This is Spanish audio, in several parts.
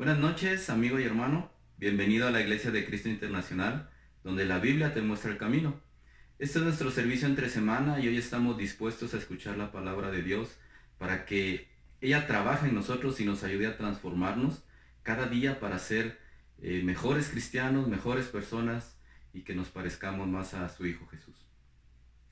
Buenas noches, amigo y hermano. Bienvenido a la Iglesia de Cristo Internacional, donde la Biblia te muestra el camino. Este es nuestro servicio entre semana y hoy estamos dispuestos a escuchar la palabra de Dios para que ella trabaje en nosotros y nos ayude a transformarnos cada día para ser eh, mejores cristianos, mejores personas y que nos parezcamos más a su Hijo Jesús.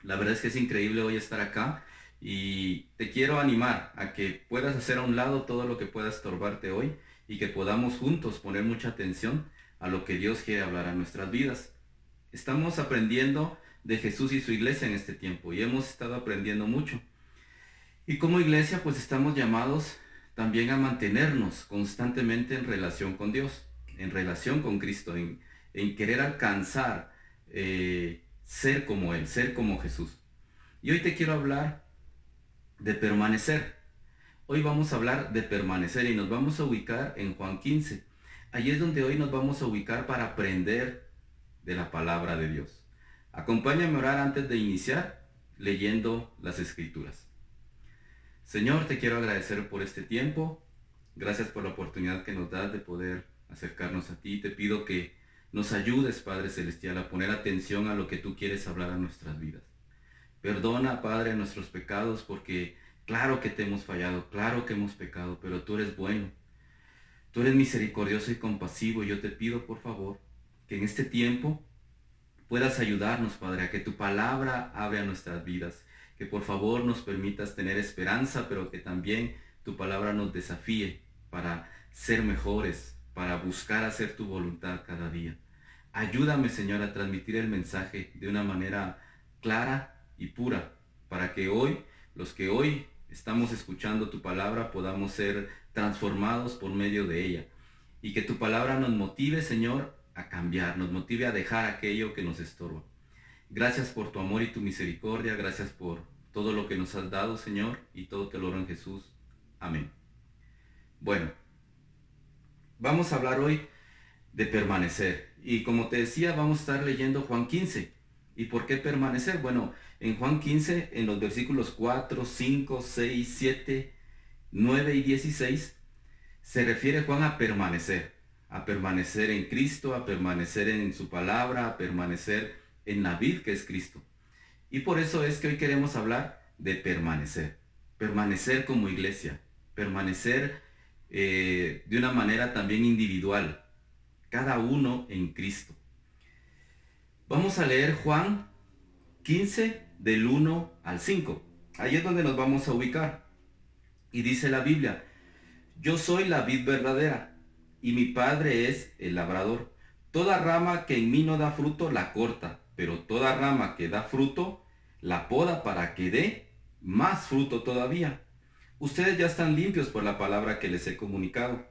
La verdad es que es increíble hoy estar acá y te quiero animar a que puedas hacer a un lado todo lo que pueda estorbarte hoy y que podamos juntos poner mucha atención a lo que Dios quiere hablar a nuestras vidas. Estamos aprendiendo de Jesús y su iglesia en este tiempo y hemos estado aprendiendo mucho. Y como iglesia pues estamos llamados también a mantenernos constantemente en relación con Dios, en relación con Cristo, en, querer alcanzar, eh, ser como Él, ser como Jesús. Y hoy te quiero hablar de permanecer. Hoy vamos a hablar de permanecer y nos vamos a ubicar en Juan 15. Allí es donde hoy nos vamos a ubicar para aprender de la palabra de Dios. Acompáñame a orar antes de iniciar leyendo las escrituras. Señor, te quiero agradecer por este tiempo. Gracias por la oportunidad que nos das de poder acercarnos a ti. Te pido que nos ayudes, Padre Celestial, a poner atención a lo que tú quieres hablar a nuestras vidas. Perdona, Padre, nuestros pecados porque Claro que te hemos fallado, claro que hemos pecado, pero tú eres bueno. Tú eres misericordioso y compasivo y yo te pido, por favor, que en este tiempo puedas ayudarnos, Padre, a que tu palabra abre a nuestras vidas, que por favor nos permitas tener esperanza, pero que también tu palabra nos desafíe para ser mejores, para buscar hacer tu voluntad cada día. Ayúdame, Señor, a transmitir el mensaje de una manera clara y pura, para que hoy, los que hoy estamos escuchando tu palabra podamos ser transformados por medio de ella. Y que tu palabra nos motive, Señor, a cambiar, nos motive a dejar aquello que nos estorba. Gracias por tu amor y tu misericordia, gracias por todo lo que nos has dado, Señor, y todo te lo en Jesús. Amén. Bueno, vamos a hablar hoy de permanecer. Y como te decía, vamos a estar leyendo Juan 15. ¿Y por qué permanecer? Bueno, en Juan 15, en los versículos 4, 5, 6, 7, 9 y 16, se refiere Juan a permanecer, a permanecer en Cristo, a permanecer en su palabra, a permanecer en la vida que es Cristo. Y por eso es que hoy queremos hablar de permanecer, permanecer como iglesia, permanecer eh, de una manera también individual, cada uno en Cristo. Vamos a leer Juan 15 del 1 al 5. Ahí es donde nos vamos a ubicar. Y dice la Biblia, yo soy la vid verdadera y mi padre es el labrador. Toda rama que en mí no da fruto la corta, pero toda rama que da fruto la poda para que dé más fruto todavía. Ustedes ya están limpios por la palabra que les he comunicado.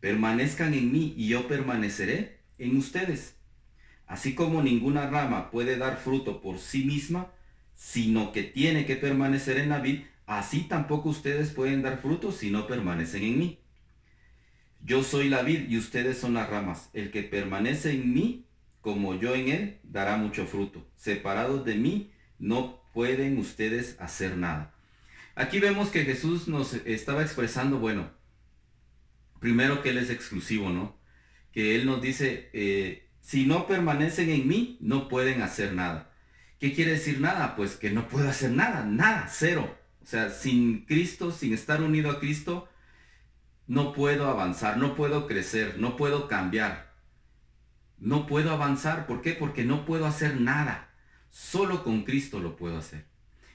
Permanezcan en mí y yo permaneceré en ustedes. Así como ninguna rama puede dar fruto por sí misma, sino que tiene que permanecer en la vid, así tampoco ustedes pueden dar fruto si no permanecen en mí. Yo soy la vid y ustedes son las ramas. El que permanece en mí, como yo en él, dará mucho fruto. Separados de mí, no pueden ustedes hacer nada. Aquí vemos que Jesús nos estaba expresando, bueno, primero que Él es exclusivo, ¿no? Que Él nos dice, eh, si no permanecen en mí, no pueden hacer nada. ¿Qué quiere decir nada? Pues que no puedo hacer nada, nada, cero. O sea, sin Cristo, sin estar unido a Cristo, no puedo avanzar, no puedo crecer, no puedo cambiar. No puedo avanzar, ¿por qué? Porque no puedo hacer nada. Solo con Cristo lo puedo hacer.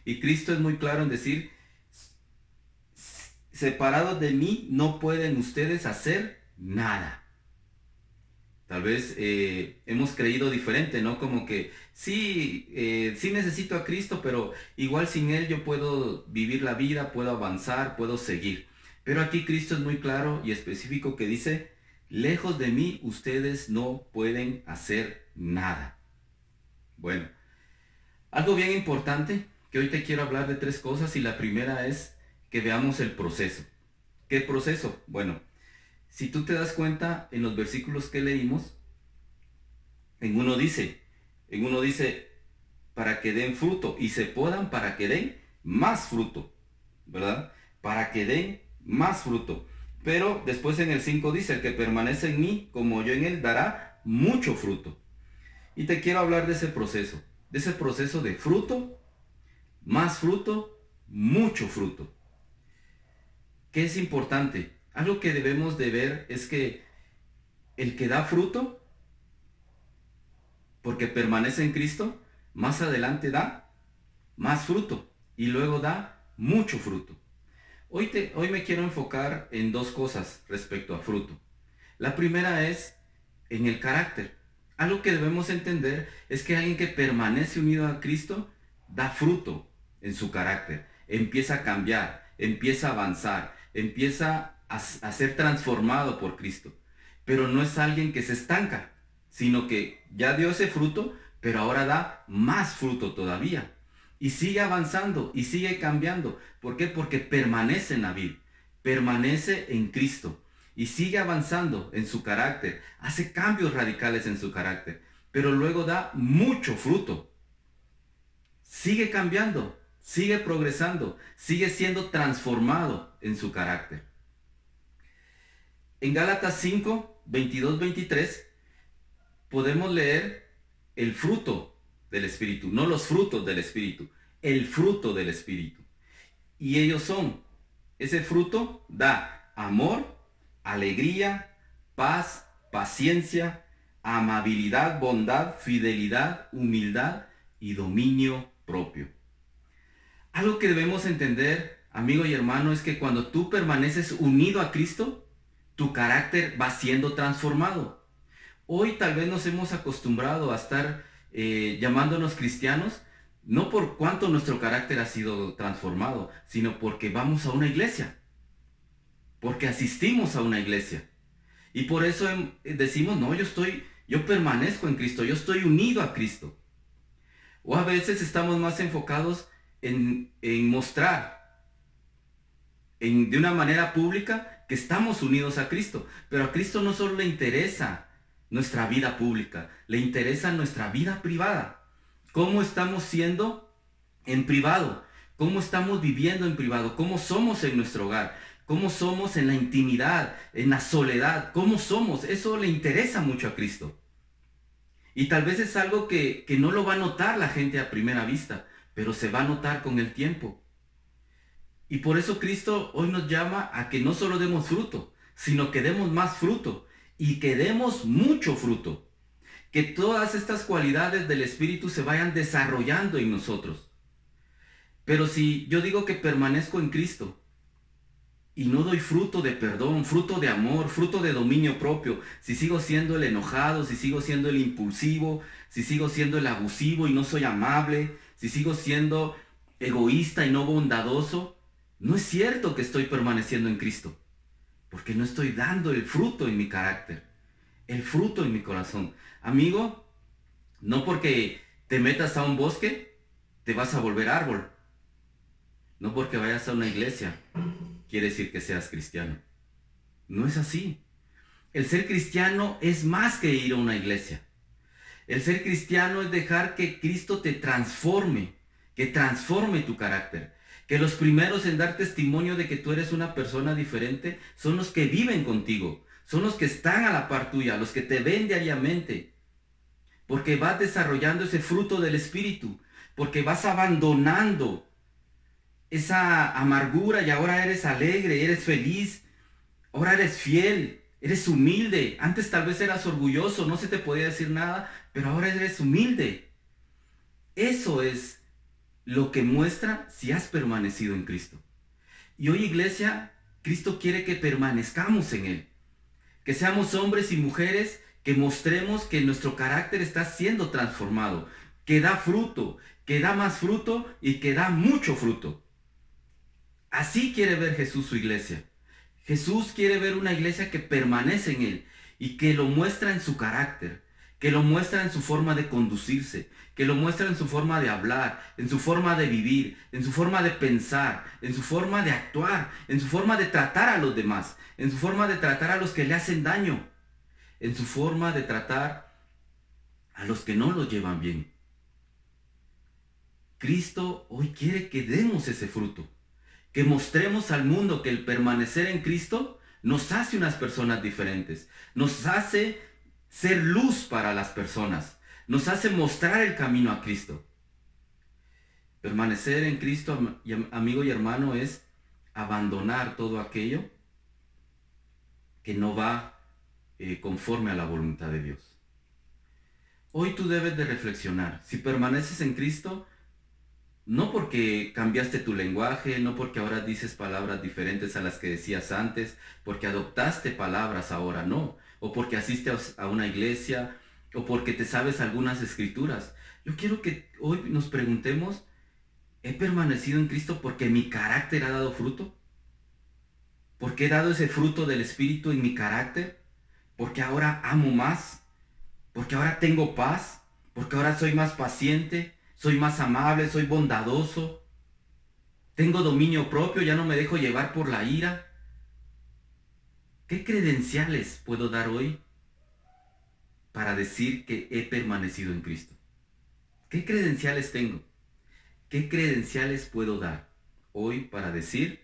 Y Cristo es muy claro en decir, separados de mí no pueden ustedes hacer nada. Tal vez eh, hemos creído diferente, ¿no? Como que sí, eh, sí necesito a Cristo, pero igual sin Él yo puedo vivir la vida, puedo avanzar, puedo seguir. Pero aquí Cristo es muy claro y específico que dice, lejos de mí ustedes no pueden hacer nada. Bueno, algo bien importante, que hoy te quiero hablar de tres cosas y la primera es que veamos el proceso. ¿Qué proceso? Bueno, si tú te das cuenta en los versículos que leímos, en uno dice, en uno dice, para que den fruto y se puedan para que den más fruto, ¿verdad? Para que den más fruto. Pero después en el 5 dice, el que permanece en mí, como yo en él, dará mucho fruto. Y te quiero hablar de ese proceso, de ese proceso de fruto, más fruto, mucho fruto. ¿Qué es importante? Algo que debemos de ver es que el que da fruto, porque permanece en Cristo, más adelante da más fruto y luego da mucho fruto. Hoy, te, hoy me quiero enfocar en dos cosas respecto a fruto. La primera es en el carácter. Algo que debemos entender es que alguien que permanece unido a Cristo da fruto en su carácter, empieza a cambiar, empieza a avanzar, empieza a, ser transformado por Cristo. Pero no es alguien que se estanca, sino que ya dio ese fruto, pero ahora da más fruto todavía. Y sigue avanzando y sigue cambiando. ¿Por qué? Porque permanece en la vida, permanece en Cristo y sigue avanzando en su carácter, hace cambios radicales en su carácter, pero luego da mucho fruto. Sigue cambiando, sigue progresando, sigue siendo transformado en su carácter. En Gálatas 5, 22, 23, podemos leer el fruto del Espíritu, no los frutos del Espíritu, el fruto del Espíritu. Y ellos son, ese fruto da amor, alegría, paz, paciencia, amabilidad, bondad, fidelidad, humildad y dominio propio. Algo que debemos entender, amigo y hermano, es que cuando tú permaneces unido a Cristo, tu carácter va siendo transformado. Hoy tal vez nos hemos acostumbrado a estar eh, llamándonos cristianos, no por cuánto nuestro carácter ha sido transformado, sino porque vamos a una iglesia, porque asistimos a una iglesia. Y por eso em, decimos, no, yo estoy, yo permanezco en Cristo, yo estoy unido a Cristo. O a veces estamos más enfocados en, mostrar en, de una manera pública que estamos unidos a Cristo. Pero a Cristo no solo le interesa nuestra vida pública, le interesa nuestra vida privada. ¿Cómo estamos siendo en privado? ¿Cómo estamos viviendo en privado? ¿Cómo somos en nuestro hogar? ¿Cómo somos en la intimidad, en la soledad? ¿Cómo somos? Eso le interesa mucho a Cristo. Y tal vez es algo que, que no lo va a notar la gente a primera vista, pero se va a notar con el tiempo. Y por eso Cristo hoy nos llama a que no solo demos fruto, sino que demos más fruto y que demos mucho fruto. Que todas estas cualidades del Espíritu se vayan desarrollando en nosotros. Pero si yo digo que permanezco en Cristo y no doy fruto de perdón, fruto de amor, fruto de dominio propio, si sigo siendo el enojado, si sigo siendo el impulsivo, si sigo siendo el abusivo y no soy amable, si sigo siendo egoísta y no bondadoso, no es cierto que estoy permaneciendo en Cristo porque no estoy dando el fruto en mi carácter, el fruto en mi corazón. Amigo, no porque te metas a un bosque, te vas a volver árbol. No porque vayas a una iglesia, quiere decir que seas cristiano. No es así. El ser cristiano es más que ir a una iglesia. El ser cristiano es dejar que Cristo te transforme, que transforme tu carácter que los primeros en dar testimonio de que tú eres una persona diferente son los que viven contigo, son los que están a la par tuya, los que te ven diariamente. Porque vas desarrollando ese fruto del Espíritu, porque vas abandonando esa amargura y ahora eres alegre, eres feliz, ahora eres fiel, eres humilde. Antes tal vez eras orgulloso, no se te podía decir nada, pero ahora eres humilde. Eso es lo que muestra si has permanecido en Cristo. Y hoy iglesia, Cristo quiere que permanezcamos en Él. Que seamos hombres y mujeres que mostremos que nuestro carácter está siendo transformado, que da fruto, que da más fruto y que da mucho fruto. Así quiere ver Jesús su iglesia. Jesús quiere ver una iglesia que permanece en Él y que lo muestra en su carácter, que lo muestra en su forma de conducirse, que lo muestra en su forma de hablar, en su forma de vivir, en su forma de pensar, en su forma de actuar, en su forma de tratar a los demás, en su forma de tratar a los que le hacen daño, en su forma de tratar a los que no lo llevan bien. Cristo hoy quiere que demos ese fruto, que mostremos al mundo que el permanecer en Cristo nos hace unas personas diferentes, nos hace ser luz para las personas, nos hace mostrar el camino a Cristo. Permanecer en Cristo, amigo y hermano, es abandonar todo aquello que no va eh, conforme a la voluntad de Dios. Hoy tú debes de reflexionar. Si permaneces en Cristo, no porque cambiaste tu lenguaje, no porque ahora dices palabras diferentes a las que decías antes, porque adoptaste palabras ahora, no. O porque asistes a una iglesia, o porque te sabes algunas escrituras. Yo quiero que hoy nos preguntemos, ¿he permanecido en Cristo porque mi carácter ha dado fruto? ¿Porque he dado ese fruto del Espíritu en mi carácter? ¿Porque ahora amo más? porque ahora tengo paz, porque ahora soy más paciente, soy más amable, soy bondadoso, tengo dominio propio, ya no me dejo llevar por la ira. ¿Qué credenciales puedo dar hoy para decir que he permanecido en Cristo? ¿Qué credenciales tengo? ¿Qué credenciales puedo dar hoy para decir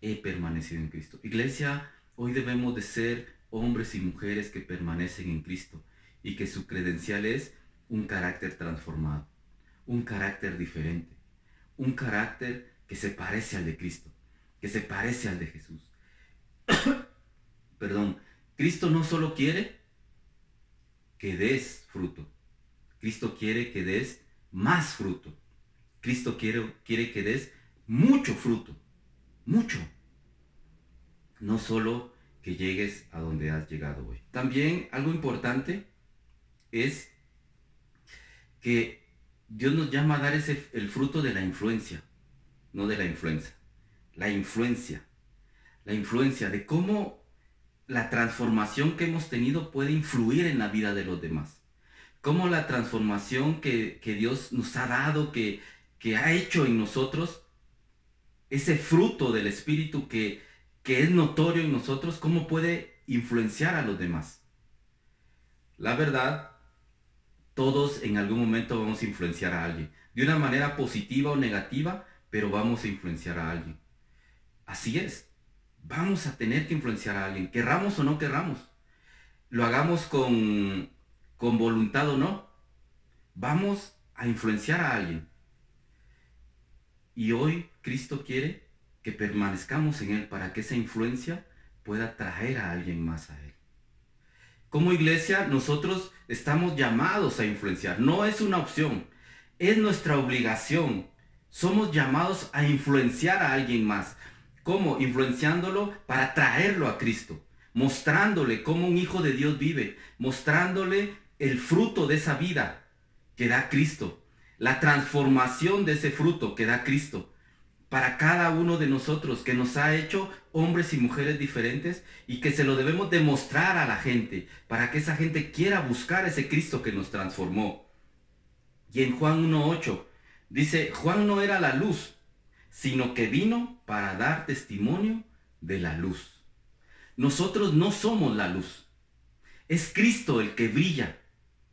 he permanecido en Cristo? Iglesia, hoy debemos de ser hombres y mujeres que permanecen en Cristo y que su credencial es un carácter transformado, un carácter diferente, un carácter que se parece al de Cristo, que se parece al de Jesús. Perdón, Cristo no solo quiere que des fruto, Cristo quiere que des más fruto. Cristo quiere, quiere que des mucho fruto, mucho. No solo que llegues a donde has llegado hoy. También algo importante es que Dios nos llama a dar el fruto de la influencia, no de la influencia. La influencia. La influencia de cómo la transformación que hemos tenido puede influir en la vida de los demás. Cómo la transformación que, Dios nos ha dado, que, que, ha hecho en nosotros, ese fruto del Espíritu que, que es notorio en nosotros, cómo puede influenciar a los demás. La verdad todos en algún momento vamos a influenciar a alguien. De una manera positiva o negativa, pero vamos a influenciar a alguien. Así es. Vamos a tener que influenciar a alguien, querramos o no querramos. Lo hagamos con, con voluntad o no. Vamos a influenciar a alguien. Y hoy Cristo quiere que permanezcamos en Él para que esa influencia pueda traer a alguien más a Él. Como iglesia, nosotros estamos llamados a influenciar. No es una opción, es nuestra obligación. Somos llamados a influenciar a alguien más. ¿Cómo? Influenciándolo para traerlo a Cristo, mostrándole cómo un hijo de Dios vive, mostrándole el fruto de esa vida que da Cristo, la transformación de ese fruto que da Cristo para cada uno de nosotros, que nos ha hecho hombres y mujeres diferentes y que se lo debemos demostrar a la gente, para que esa gente quiera buscar ese Cristo que nos transformó. Y en Juan 1.8 dice, Juan no era la luz, sino que vino para dar testimonio de la luz. Nosotros no somos la luz, es Cristo el que brilla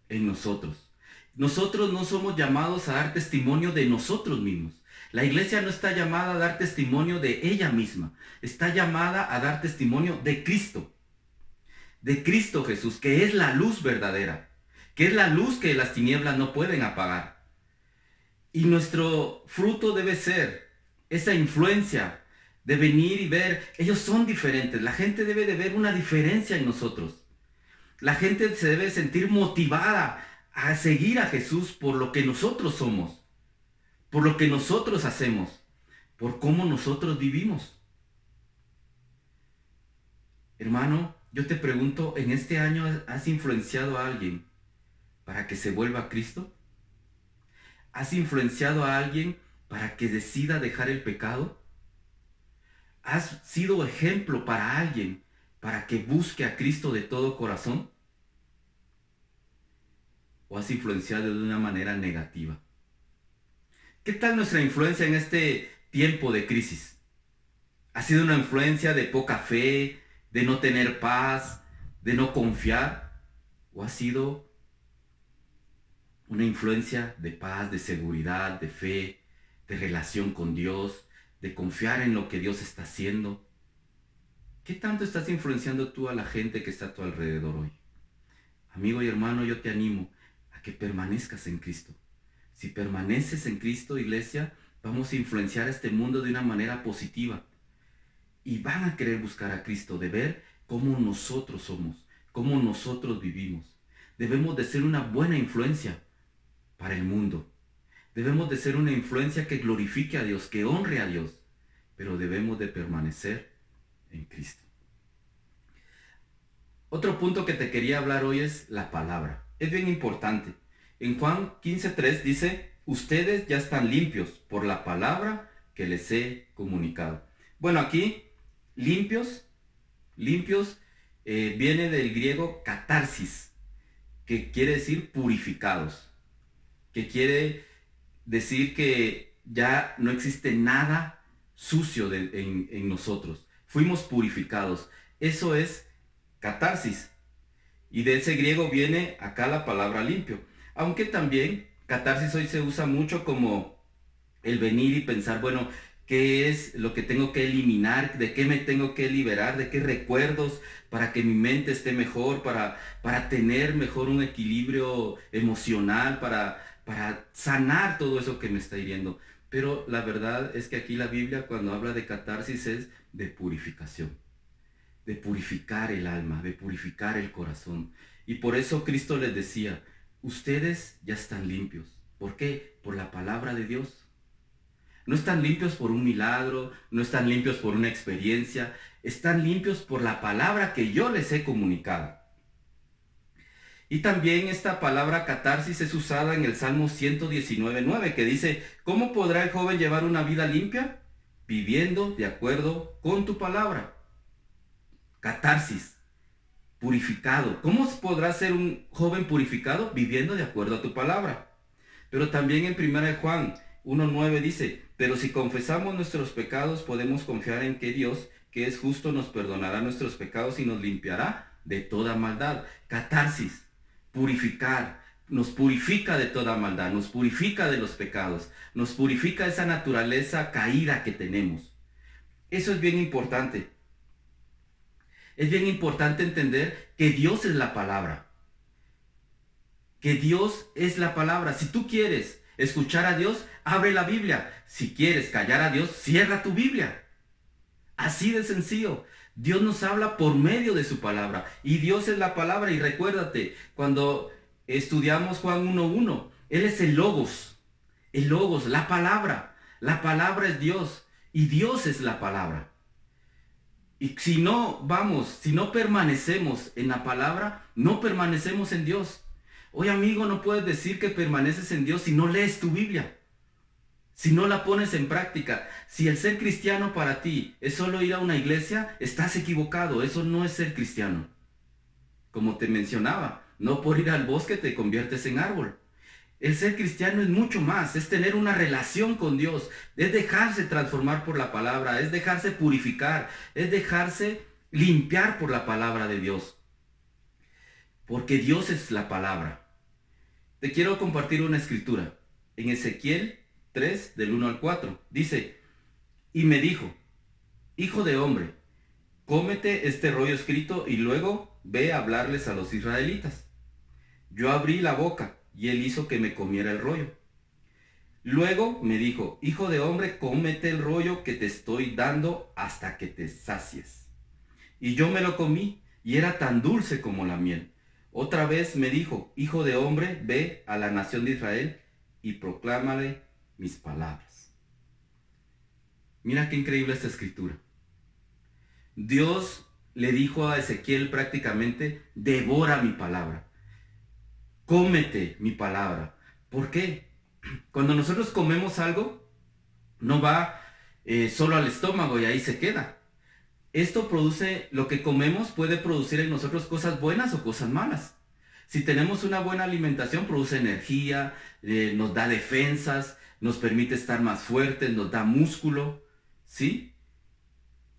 en nosotros. Nosotros no somos llamados a dar testimonio de nosotros mismos. La iglesia no está llamada a dar testimonio de ella misma, está llamada a dar testimonio de Cristo, de Cristo Jesús, que es la luz verdadera, que es la luz que las tinieblas no pueden apagar. Y nuestro fruto debe ser esa influencia de venir y ver, ellos son diferentes, la gente debe de ver una diferencia en nosotros. La gente se debe sentir motivada a seguir a Jesús por lo que nosotros somos por lo que nosotros hacemos, por cómo nosotros vivimos. Hermano, yo te pregunto, ¿en este año has influenciado a alguien para que se vuelva a Cristo? ¿Has influenciado a alguien para que decida dejar el pecado? ¿Has sido ejemplo para alguien para que busque a Cristo de todo corazón? ¿O has influenciado de una manera negativa? ¿Qué tal nuestra influencia en este tiempo de crisis? ¿Ha sido una influencia de poca fe, de no tener paz, de no confiar? ¿O ha sido una influencia de paz, de seguridad, de fe, de relación con Dios, de confiar en lo que Dios está haciendo? ¿Qué tanto estás influenciando tú a la gente que está a tu alrededor hoy? Amigo y hermano, yo te animo a que permanezcas en Cristo. Si permaneces en Cristo, iglesia, vamos a influenciar a este mundo de una manera positiva. Y van a querer buscar a Cristo, de ver cómo nosotros somos, cómo nosotros vivimos. Debemos de ser una buena influencia para el mundo. Debemos de ser una influencia que glorifique a Dios, que honre a Dios, pero debemos de permanecer en Cristo. Otro punto que te quería hablar hoy es la palabra. Es bien importante. En Juan 15.3 dice, ustedes ya están limpios por la palabra que les he comunicado. Bueno, aquí, limpios, limpios, eh, viene del griego catarsis, que quiere decir purificados, que quiere decir que ya no existe nada sucio en, en nosotros. Fuimos purificados. Eso es catarsis. Y de ese griego viene acá la palabra limpio. Aunque también catarsis hoy se usa mucho como el venir y pensar, bueno, ¿qué es lo que tengo que eliminar? ¿De qué me tengo que liberar? ¿De qué recuerdos? Para que mi mente esté mejor, para, para tener mejor un equilibrio emocional, para, para sanar todo eso que me está hiriendo. Pero la verdad es que aquí la Biblia cuando habla de catarsis es de purificación, de purificar el alma, de purificar el corazón. Y por eso Cristo les decía, ustedes ya están limpios. ¿Por qué? Por la palabra de Dios. No están limpios por un milagro, no están limpios por una experiencia, están limpios por la palabra que yo les he comunicado. Y también esta palabra catarsis es usada en el Salmo 119.9 que dice, ¿cómo podrá el joven llevar una vida limpia? Viviendo de acuerdo con tu palabra. Catarsis, purificado. ¿Cómo podrá ser un joven purificado? Viviendo de acuerdo a tu palabra. Pero también en 1 Juan 1.9 dice, pero si confesamos nuestros pecados podemos confiar en que Dios, que es justo, nos perdonará nuestros pecados y nos limpiará de toda maldad. Catarsis purificar, nos purifica de toda maldad, nos purifica de los pecados, nos purifica esa naturaleza caída que tenemos. Eso es bien importante. Es bien importante entender que Dios es la palabra. Que Dios es la palabra. Si tú quieres escuchar a Dios, abre la Biblia. Si quieres callar a Dios, cierra tu Biblia. Así de sencillo. Dios nos habla por medio de su palabra. Y Dios es la palabra. Y recuérdate, cuando estudiamos Juan 1.1, Él es el logos. El logos, la palabra. La palabra es Dios. Y Dios es la palabra. Y si no vamos, si no permanecemos en la palabra, no permanecemos en Dios. Hoy amigo, no puedes decir que permaneces en Dios si no lees tu Biblia si no la pones en práctica, si el ser cristiano para ti es solo ir a una iglesia, estás equivocado, eso no es ser cristiano. Como te mencionaba, no por ir al bosque te conviertes en árbol. El ser cristiano es mucho más, es tener una relación con Dios, es dejarse transformar por la palabra, es dejarse purificar, es dejarse limpiar por la palabra de Dios. Porque Dios es la palabra. Te quiero compartir una escritura. En Ezequiel 3, del 1 al 4. Dice, y me dijo, hijo de hombre, cómete este rollo escrito y luego ve a hablarles a los israelitas. Yo abrí la boca y él hizo que me comiera el rollo. Luego me dijo, hijo de hombre, cómete el rollo que te estoy dando hasta que te sacies. Y yo me lo comí y era tan dulce como la miel. Otra vez me dijo, hijo de hombre, ve a la nación de Israel y proclámale mis palabras. Mira qué increíble esta escritura. Dios le dijo a Ezequiel prácticamente, devora mi palabra, cómete mi palabra. ¿Por qué? Cuando nosotros comemos algo, no va eh, solo al estómago y ahí se queda. Esto produce, lo que comemos puede producir en nosotros cosas buenas o cosas malas. Si tenemos una buena alimentación, produce energía, eh, nos da defensas, nos permite estar más fuertes, nos da músculo, ¿sí?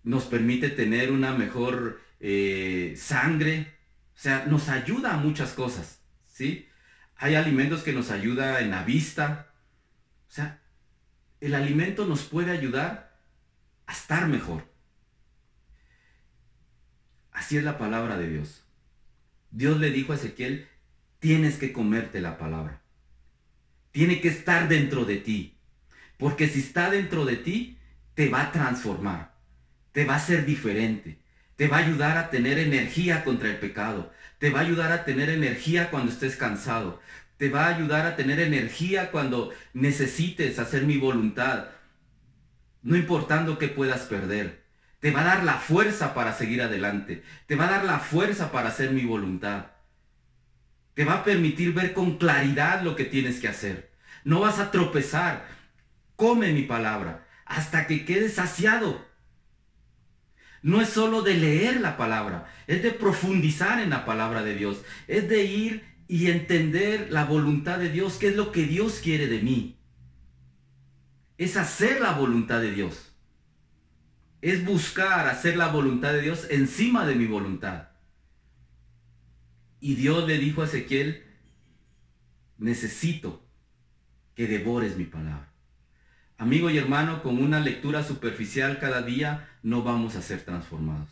Nos permite tener una mejor eh, sangre, o sea, nos ayuda a muchas cosas, ¿sí? Hay alimentos que nos ayudan en la vista, o sea, el alimento nos puede ayudar a estar mejor. Así es la palabra de Dios. Dios le dijo a Ezequiel, tienes que comerte la palabra. Tiene que estar dentro de ti. Porque si está dentro de ti, te va a transformar. Te va a ser diferente. Te va a ayudar a tener energía contra el pecado. Te va a ayudar a tener energía cuando estés cansado. Te va a ayudar a tener energía cuando necesites hacer mi voluntad. No importando qué puedas perder. Te va a dar la fuerza para seguir adelante. Te va a dar la fuerza para hacer mi voluntad. Te va a permitir ver con claridad lo que tienes que hacer. No vas a tropezar. Come mi palabra hasta que quedes saciado. No es solo de leer la palabra, es de profundizar en la palabra de Dios. Es de ir y entender la voluntad de Dios, qué es lo que Dios quiere de mí. Es hacer la voluntad de Dios. Es buscar hacer la voluntad de Dios encima de mi voluntad. Y Dios le dijo a Ezequiel, necesito que devores mi palabra. Amigo y hermano, con una lectura superficial cada día no vamos a ser transformados.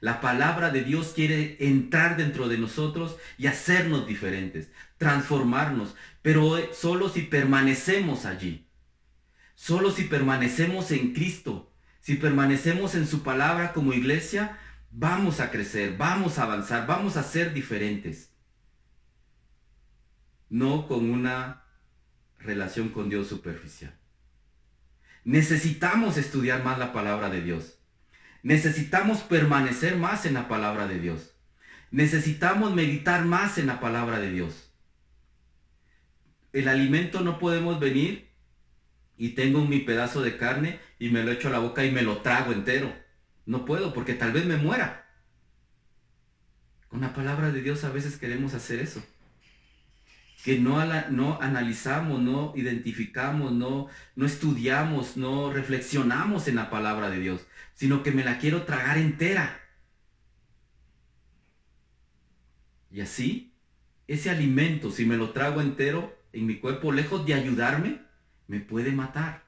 La palabra de Dios quiere entrar dentro de nosotros y hacernos diferentes, transformarnos, pero solo si permanecemos allí. Solo si permanecemos en Cristo, si permanecemos en su palabra como iglesia, vamos a crecer, vamos a avanzar, vamos a ser diferentes. No con una relación con Dios superficial. Necesitamos estudiar más la palabra de Dios. Necesitamos permanecer más en la palabra de Dios. Necesitamos meditar más en la palabra de Dios. El alimento no podemos venir y tengo mi pedazo de carne y me lo echo a la boca y me lo trago entero. No puedo porque tal vez me muera. Con la palabra de Dios a veces queremos hacer eso. Que no, no analizamos, no identificamos, no, no estudiamos, no reflexionamos en la palabra de Dios, sino que me la quiero tragar entera. Y así, ese alimento, si me lo trago entero en mi cuerpo, lejos de ayudarme, me puede matar.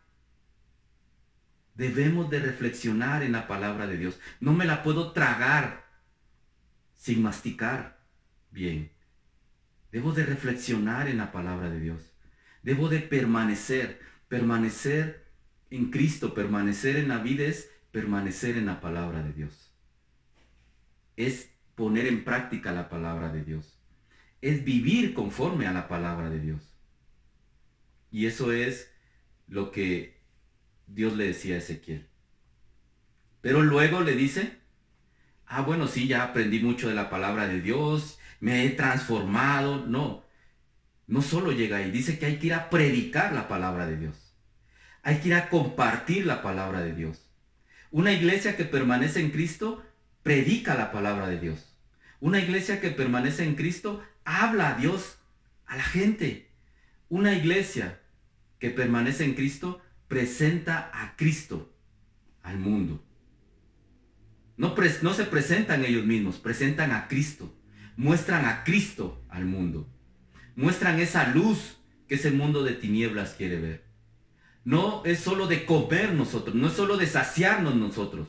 Debemos de reflexionar en la palabra de Dios. No me la puedo tragar sin masticar bien. Debo de reflexionar en la palabra de Dios. Debo de permanecer, permanecer en Cristo, permanecer en la vida es permanecer en la palabra de Dios. Es poner en práctica la palabra de Dios. Es vivir conforme a la palabra de Dios. Y eso es lo que Dios le decía a Ezequiel. Pero luego le dice, ah, bueno, sí, ya aprendí mucho de la palabra de Dios, me he transformado. No, no solo llega ahí, dice que hay que ir a predicar la palabra de Dios. Hay que ir a compartir la palabra de Dios. Una iglesia que permanece en Cristo predica la palabra de Dios. Una iglesia que permanece en Cristo habla a Dios, a la gente. Una iglesia que permanece en Cristo presenta a Cristo al mundo. No, se presentan ellos mismos, presentan a Cristo. Muestran a Cristo al mundo. Muestran esa luz que ese mundo de tinieblas quiere ver. No es solo de comer nosotros, no es solo de saciarnos nosotros.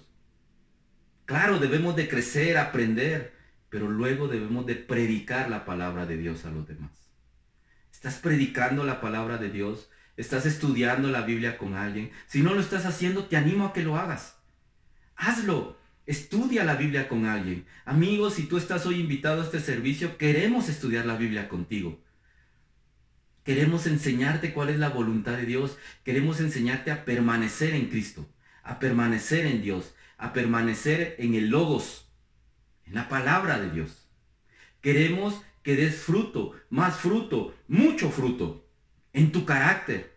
Claro, debemos de crecer, aprender, pero luego debemos de predicar la palabra de Dios a los demás. Estás predicando la palabra de Dios, estás estudiando la Biblia con alguien. Si no lo estás haciendo, te animo a que lo hagas. Hazlo. Estudia la Biblia con alguien. Amigos, si tú estás hoy invitado a este servicio, queremos estudiar la Biblia contigo. Queremos enseñarte cuál es la voluntad de Dios. Queremos enseñarte a permanecer en Cristo, a permanecer en Dios, a permanecer en el logos, en la palabra de Dios. Queremos que des fruto, más fruto, mucho fruto en tu carácter.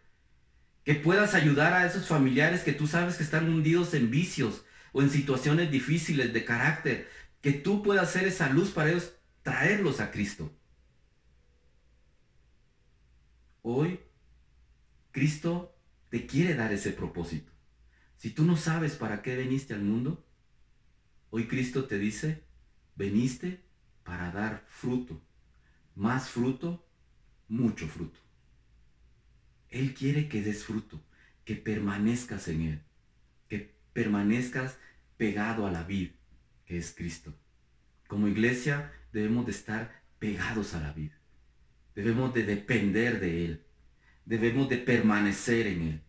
Que puedas ayudar a esos familiares que tú sabes que están hundidos en vicios o en situaciones difíciles de carácter. Que tú puedas ser esa luz para ellos, traerlos a Cristo. Hoy, Cristo te quiere dar ese propósito. Si tú no sabes para qué veniste al mundo, hoy Cristo te dice, veniste para dar fruto. Más fruto, mucho fruto. Él quiere que des fruto, que permanezcas en Él, que permanezcas pegado a la vid. que es Cristo. Como iglesia debemos de estar pegados a la vida. Debemos de depender de Él. Debemos de permanecer en Él.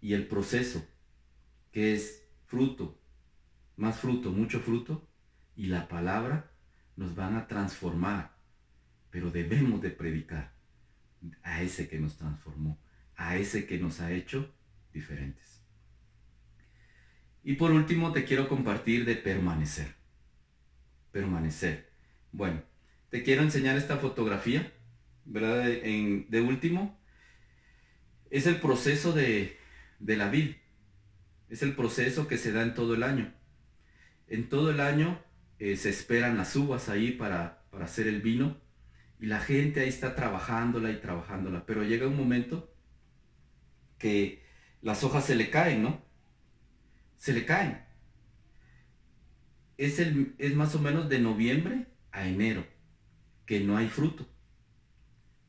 Y el proceso, que es fruto, más fruto, mucho fruto, y la palabra nos van a transformar. Pero debemos de predicar a ese que nos transformó, a ese que nos ha hecho diferentes. Y por último te quiero compartir de permanecer. Permanecer. Bueno, te quiero enseñar esta fotografía, ¿verdad? de último, es el proceso de, la vid. Es el proceso que se da en todo el año. En todo el año eh, se esperan las uvas ahí para, para hacer el vino y la gente ahí está trabajándola y trabajándola. Pero llega un momento que las hojas se le caen, ¿no? Se le caen. Es, el, es más o menos de noviembre a enero que no hay fruto.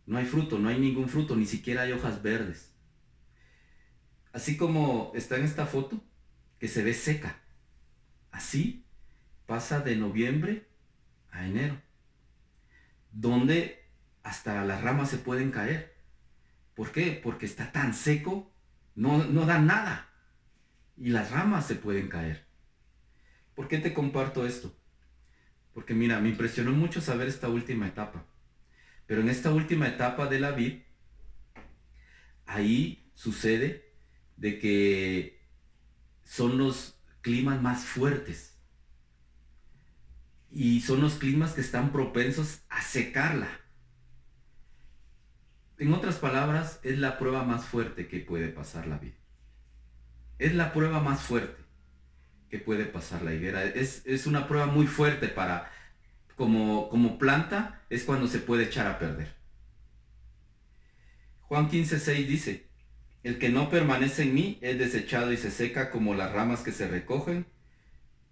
No hay fruto, no hay ningún fruto, ni siquiera hay hojas verdes. Así como está en esta foto, que se ve seca. Así pasa de noviembre a enero, donde hasta las ramas se pueden caer. ¿Por qué? Porque está tan seco, no, no da nada. Y las ramas se pueden caer. ¿Por qué te comparto esto? Porque mira, me impresionó mucho saber esta última etapa. Pero en esta última etapa de la vid, ahí sucede de que son los climas más fuertes. Y son los climas que están propensos a secarla. En otras palabras, es la prueba más fuerte que puede pasar la vid. Es la prueba más fuerte que puede pasar la higuera. Es, una prueba muy fuerte para, como, como planta, es cuando se puede echar a perder. Juan 15.6 dice, el que no permanece en mí es desechado y se seca como las ramas que se recogen,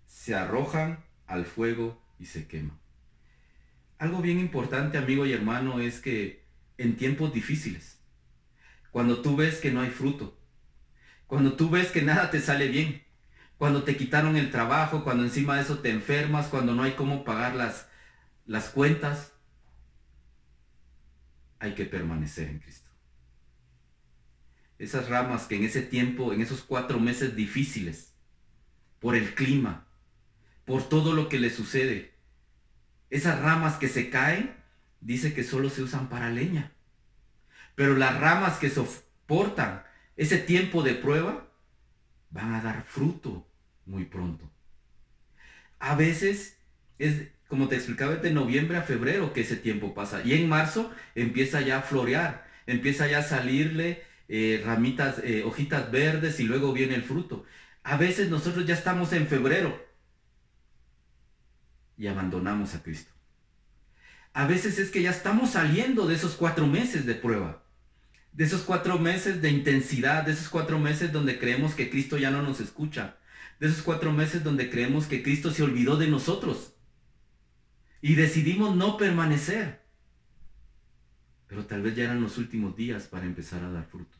se arrojan al fuego y se queman. Algo bien importante, amigo y hermano, es que en tiempos difíciles, cuando tú ves que no hay fruto, cuando tú ves que nada te sale bien, cuando te quitaron el trabajo, cuando encima de eso te enfermas, cuando no hay cómo pagar las, las cuentas, hay que permanecer en Cristo. Esas ramas que en ese tiempo, en esos cuatro meses difíciles, por el clima, por todo lo que le sucede, esas ramas que se caen, dice que solo se usan para leña. Pero las ramas que soportan ese tiempo de prueba, van a dar fruto muy pronto. A veces es, como te explicaba, de noviembre a febrero que ese tiempo pasa. Y en marzo empieza ya a florear, empieza ya a salirle eh, ramitas, eh, hojitas verdes y luego viene el fruto. A veces nosotros ya estamos en febrero y abandonamos a Cristo. A veces es que ya estamos saliendo de esos cuatro meses de prueba de esos cuatro meses de intensidad, de esos cuatro meses donde creemos que Cristo ya no nos escucha, de esos cuatro meses donde creemos que Cristo se olvidó de nosotros y decidimos no permanecer. Pero tal vez ya eran los últimos días para empezar a dar fruto.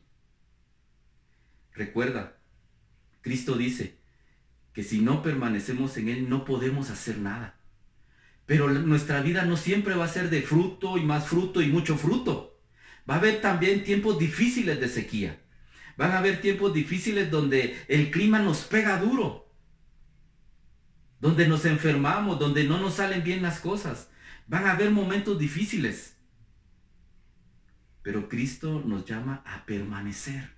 Recuerda, Cristo dice que si no permanecemos en Él no podemos hacer nada. Pero nuestra vida no siempre va a ser de fruto y más fruto y mucho fruto. Va a haber también tiempos difíciles de sequía. Van a haber tiempos difíciles donde el clima nos pega duro. Donde nos enfermamos, donde no nos salen bien las cosas. Van a haber momentos difíciles. Pero Cristo nos llama a permanecer.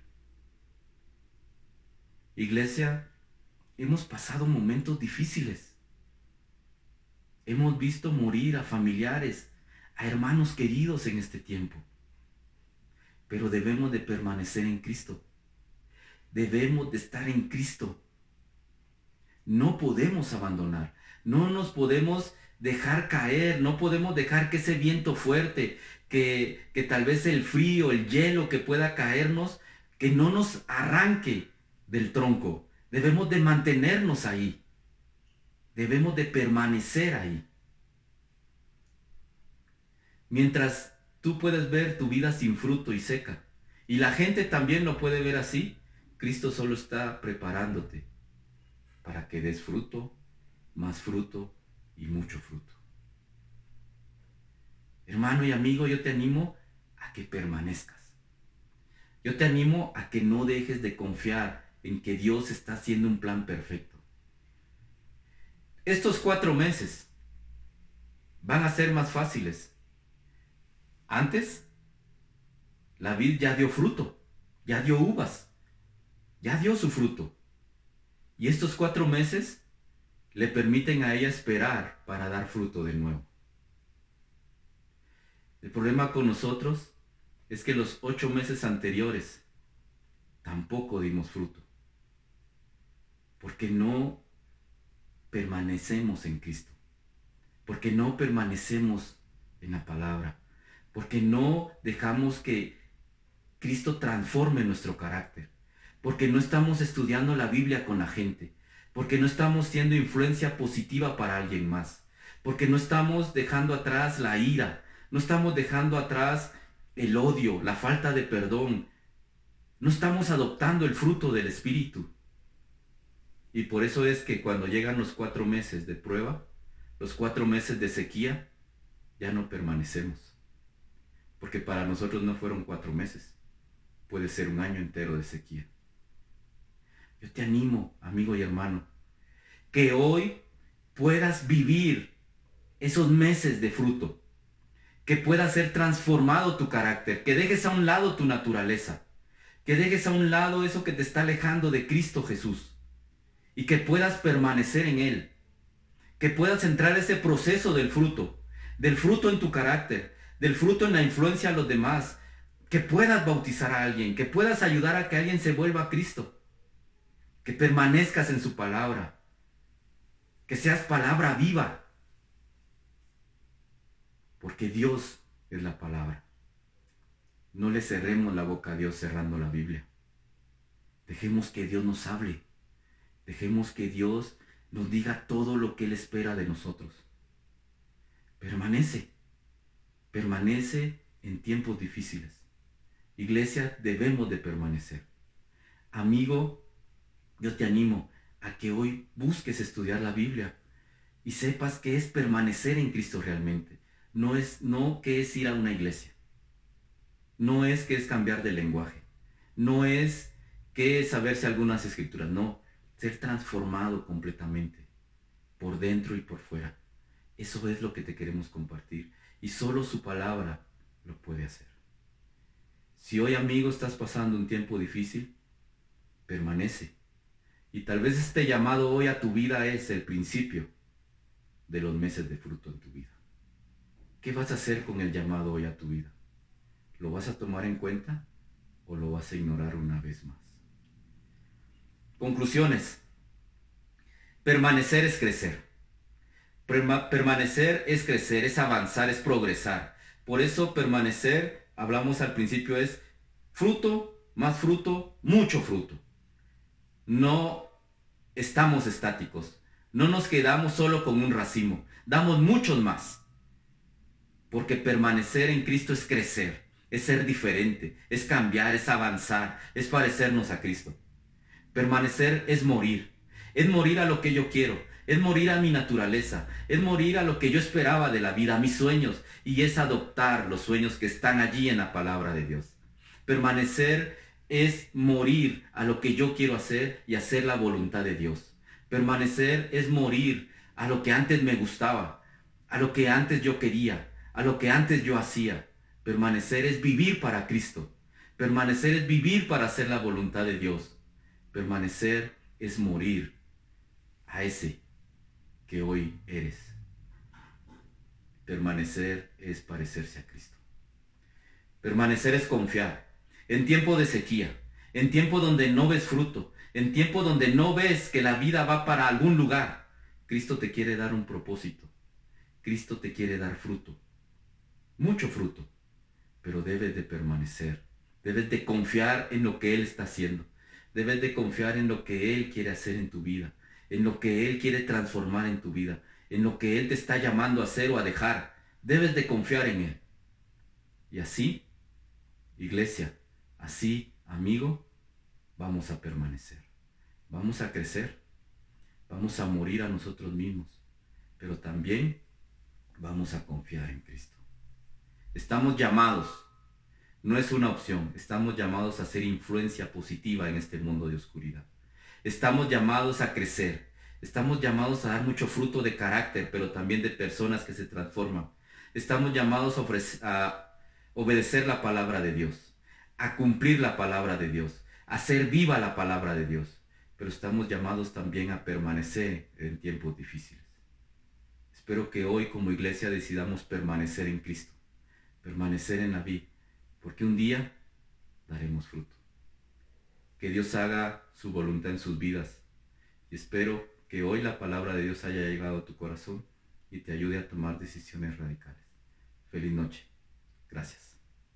Iglesia, hemos pasado momentos difíciles. Hemos visto morir a familiares, a hermanos queridos en este tiempo pero debemos de permanecer en Cristo. Debemos de estar en Cristo. No podemos abandonar, no nos podemos dejar caer, no podemos dejar que ese viento fuerte, que, que tal vez el frío, el hielo que pueda caernos, que no nos arranque del tronco. Debemos de mantenernos ahí. Debemos de permanecer ahí. Mientras tú puedes ver tu vida sin fruto y seca. Y la gente también lo puede ver así. Cristo solo está preparándote para que des fruto más fruto y mucho fruto. Hermano y amigo, yo te animo a que permanezcas. Yo te animo a que no dejes de confiar en que Dios está haciendo un plan perfecto. Estos cuatro meses van a ser más fáciles. Antes, la vid ya dio fruto, ya dio uvas, ya dio su fruto. Y estos cuatro meses le permiten a ella esperar para dar fruto de nuevo. El problema con nosotros es que los ocho meses anteriores tampoco dimos fruto. Porque no permanecemos en Cristo. Porque no permanecemos en la palabra. Porque no dejamos que Cristo transforme nuestro carácter. Porque no estamos estudiando la Biblia con la gente. Porque no estamos siendo influencia positiva para alguien más. Porque no estamos dejando atrás la ira. No estamos dejando atrás el odio, la falta de perdón. No estamos adoptando el fruto del Espíritu. Y por eso es que cuando llegan los cuatro meses de prueba, los cuatro meses de sequía, ya no permanecemos. Porque para nosotros no fueron cuatro meses. Puede ser un año entero de sequía. Yo te animo, amigo y hermano, que hoy puedas vivir esos meses de fruto. Que pueda ser transformado tu carácter. Que dejes a un lado tu naturaleza. Que dejes a un lado eso que te está alejando de Cristo Jesús y que puedas permanecer en Él. Que puedas entrar ese proceso del fruto, del fruto en tu carácter, del fruto en la influencia a los demás. Que puedas bautizar a alguien, que puedas ayudar a que alguien se vuelva a Cristo. Que permanezcas en su palabra. Que seas palabra viva. Porque Dios es la palabra. No le cerremos la boca a Dios cerrando la Biblia. Dejemos que Dios nos hable. Dejemos que Dios nos diga todo lo que Él espera de nosotros. Permanece, permanece en tiempos difíciles. Iglesia, debemos de permanecer. Amigo, yo te animo a que hoy busques estudiar la Biblia y sepas que es permanecer en Cristo realmente. No es no que es ir a una iglesia. No es que es cambiar de lenguaje. No es que es saberse algunas escrituras. No, ser transformado completamente, por dentro y por fuera. Eso es lo que te queremos compartir. Y solo su palabra lo puede hacer. Si hoy, amigo, estás pasando un tiempo difícil, permanece. Y tal vez este llamado hoy a tu vida es el principio de los meses de fruto en tu vida. ¿Qué vas a hacer con el llamado hoy a tu vida? ¿Lo vas a tomar en cuenta o lo vas a ignorar una vez más? Conclusiones. Permanecer es crecer. permanecer es crecer, es avanzar, es progresar. Por eso permanecer, hablamos al principio, es fruto, más fruto, mucho fruto. No estamos estáticos. No nos quedamos solo con un racimo. Damos muchos más. Porque permanecer en Cristo es crecer, es ser diferente, es cambiar, es avanzar, es parecernos a Cristo. Permanecer es morir. Es morir a lo que yo quiero. Es morir a mi naturaleza. Es morir a lo que yo esperaba de la vida, a mis sueños. Y es adoptar los sueños que están allí en la palabra de Dios. Permanecer es morir a lo que yo quiero hacer y hacer la voluntad de Dios. Permanecer es morir a lo que antes me gustaba, a lo que antes yo quería, a lo que antes yo hacía. Permanecer es vivir para Cristo. Permanecer es vivir para hacer la voluntad de Dios. Permanecer es morir a ese que hoy eres. Permanecer es parecerse a Cristo. Permanecer es confiar. En tiempo de sequía, en tiempo donde no ves fruto, en tiempo donde no ves que la vida va para algún lugar, Cristo te quiere dar un propósito. Cristo te quiere dar fruto. Mucho fruto. Pero debes de permanecer. Debes de confiar en lo que Él está haciendo. Debes de confiar en lo que Él quiere hacer en tu vida, en lo que Él quiere transformar en tu vida, en lo que Él te está llamando a hacer o a dejar. Debes de confiar en Él. Y así, iglesia, así, amigo, vamos a permanecer. Vamos a crecer. vamos a morir a nosotros mismos, pero también vamos a confiar en Cristo. Estamos llamados, no es una opción, estamos llamados a ser influencia positiva en este mundo de oscuridad. Estamos llamados a crecer, estamos llamados a dar mucho fruto de carácter, pero también de personas que se transforman. Estamos llamados a, obedecer la palabra de Dios, a cumplir la palabra de Dios, a hacer viva la palabra de Dios pero estamos llamados también a permanecer en tiempos difíciles. Espero que hoy como iglesia decidamos permanecer en Cristo, permanecer en la vida, porque un día daremos fruto. Que Dios haga su voluntad en sus vidas y espero que hoy la palabra de Dios haya llegado a tu corazón y te ayude a tomar decisiones radicales. Feliz noche. Gracias.